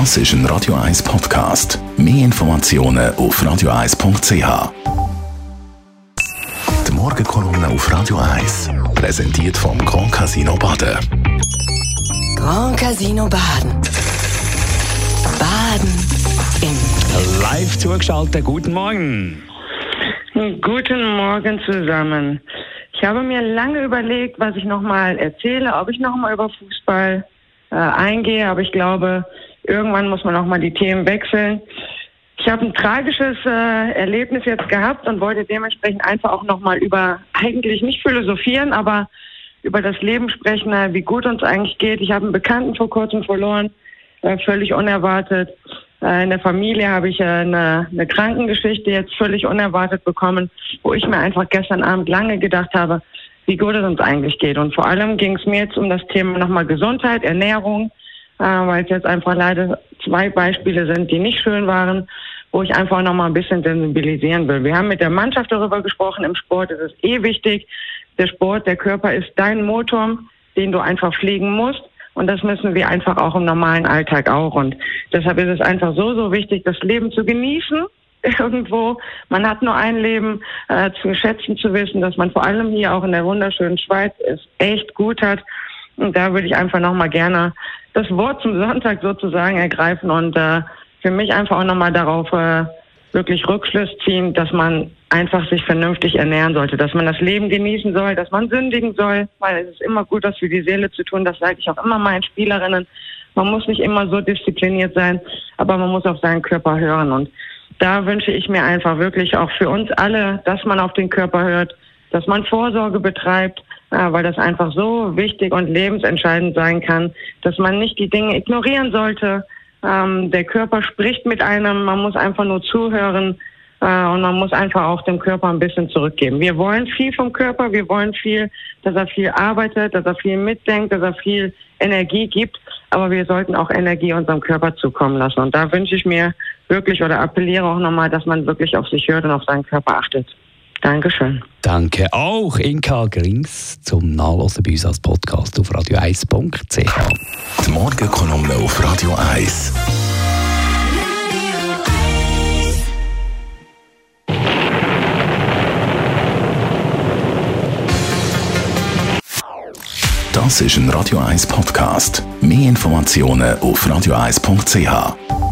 Das ist ein Radio 1 Podcast. Mehr Informationen auf radio1.ch. Die Morgenkolumne auf Radio 1 präsentiert vom Grand Casino Baden. Grand Casino Baden. Baden im Live zugeschaltet, guten Morgen. Guten Morgen zusammen. Ich habe mir lange überlegt, was ich nochmal erzähle, ob ich nochmal über Fußball äh, eingehe, aber ich glaube, irgendwann muss man auch mal die Themen wechseln. Ich habe ein tragisches äh, Erlebnis jetzt gehabt und wollte dementsprechend einfach auch nochmal über, eigentlich nicht philosophieren, aber über das Leben sprechen, äh, wie gut uns eigentlich geht. Ich habe einen Bekannten vor kurzem verloren, äh, völlig unerwartet. Äh, in der Familie habe ich äh, eine, eine Krankengeschichte jetzt völlig unerwartet bekommen, wo ich mir einfach gestern Abend lange gedacht habe, wie gut es uns eigentlich geht. Und vor allem ging es mir jetzt um das Thema nochmal Gesundheit, Ernährung, äh, weil es jetzt einfach leider zwei Beispiele sind, die nicht schön waren, wo ich einfach nochmal ein bisschen sensibilisieren will. Wir haben mit der Mannschaft darüber gesprochen, im Sport ist es eh wichtig. Der Sport, der Körper ist dein Motor, den du einfach pflegen musst. Und das müssen wir einfach auch im normalen Alltag auch. Und deshalb ist es einfach so, so wichtig, das Leben zu genießen. Irgendwo, man hat nur ein Leben, äh, zu schätzen zu wissen, dass man vor allem hier auch in der wunderschönen Schweiz es echt gut hat. Und da würde ich einfach nochmal gerne das Wort zum Sonntag sozusagen ergreifen und äh, für mich einfach auch nochmal darauf äh, wirklich Rückschluss ziehen, dass man einfach sich vernünftig ernähren sollte, dass man das Leben genießen soll, dass man sündigen soll, weil es ist immer gut, was für die Seele zu tun. Das sage ich auch immer meinen Spielerinnen. Man muss nicht immer so diszipliniert sein, aber man muss auf seinen Körper hören. Und da wünsche ich mir einfach wirklich auch für uns alle, dass man auf den Körper hört, dass man Vorsorge betreibt, ja, weil das einfach so wichtig und lebensentscheidend sein kann, dass man nicht die Dinge ignorieren sollte. Ähm, der Körper spricht mit einem, man muss einfach nur zuhören äh, und man muss einfach auch dem Körper ein bisschen zurückgeben. Wir wollen viel vom Körper, wir wollen viel, dass er viel arbeitet, dass er viel mitdenkt, dass er viel Energie gibt, aber wir sollten auch Energie unserem Körper zukommen lassen. Und da wünsche ich mir wirklich oder appelliere auch nochmal, dass man wirklich auf sich hört und auf seinen Körper achtet. Dankeschön. Danke auch Inka Grings zum Nachlesen bei uns als Podcast auf radio1.ch. Die Morgenkolumne auf Radio 1. Das ist ein Radio 1 Podcast. Mehr Informationen auf radio1.ch.